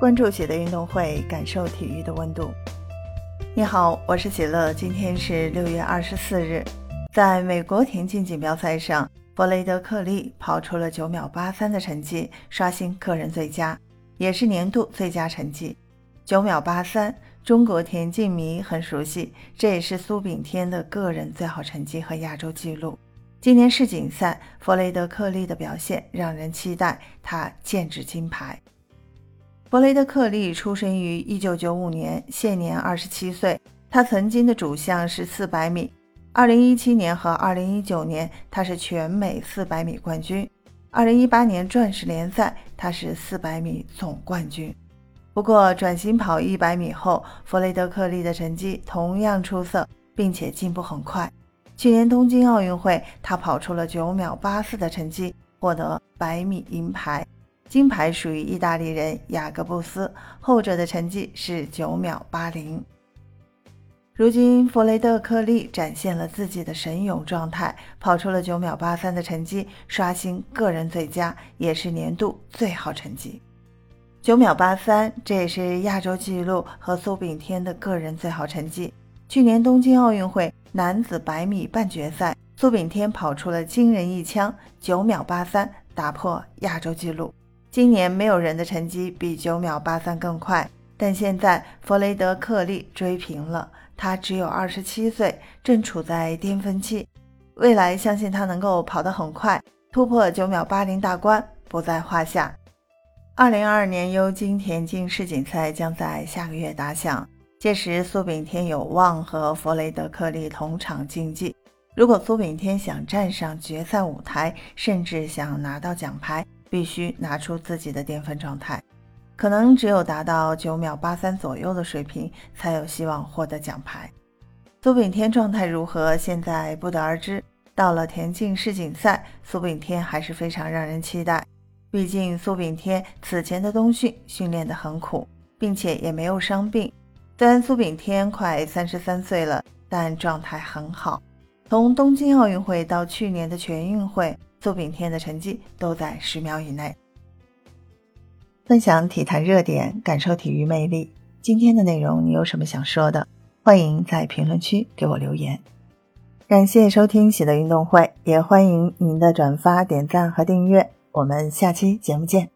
关注喜乐运动会，感受体育的温度。你好，我是喜乐。今天是六月二十四日，在美国田径锦标赛上，弗雷德克利跑出了九秒八三的成绩，刷新个人最佳，也是年度最佳成绩。九秒八三，中国田径迷很熟悉，这也是苏炳添的个人最好成绩和亚洲纪录。今年世锦赛，弗雷德克利的表现让人期待他剑指金牌。弗雷德克利出生于1995年，现年27岁。他曾经的主项是400米。2017年和2019年，他是全美400米冠军。2018年钻石联赛，他是400米总冠军。不过，转型跑100米后，弗雷德克利的成绩同样出色，并且进步很快。去年东京奥运会，他跑出了9秒84的成绩，获得百米银牌。金牌属于意大利人雅各布斯，后者的成绩是九秒八零。如今，弗雷德克利展现了自己的神勇状态，跑出了九秒八三的成绩，刷新个人最佳，也是年度最好成绩。九秒八三，这也是亚洲纪录和苏炳添的个人最好成绩。去年东京奥运会男子百米半决赛，苏炳添跑出了惊人一枪，九秒八三，打破亚洲纪录。今年没有人的成绩比九秒八三更快，但现在弗雷德克利追平了。他只有二十七岁，正处在巅峰期，未来相信他能够跑得很快，突破九秒八零大关不在话下。二零二二年尤金田径世锦赛将在下个月打响，届时苏炳添有望和弗雷德克利同场竞技。如果苏炳添想站上决赛舞台，甚至想拿到奖牌，必须拿出自己的巅峰状态，可能只有达到九秒八三左右的水平，才有希望获得奖牌。苏炳添状态如何，现在不得而知。到了田径世锦赛，苏炳添还是非常让人期待。毕竟苏炳添此前的冬训训练得很苦，并且也没有伤病。虽然苏炳添快三十三岁了，但状态很好。从东京奥运会到去年的全运会。苏炳添的成绩都在十秒以内。分享体坛热点，感受体育魅力。今天的内容你有什么想说的？欢迎在评论区给我留言。感谢收听喜乐运动会，也欢迎您的转发、点赞和订阅。我们下期节目见。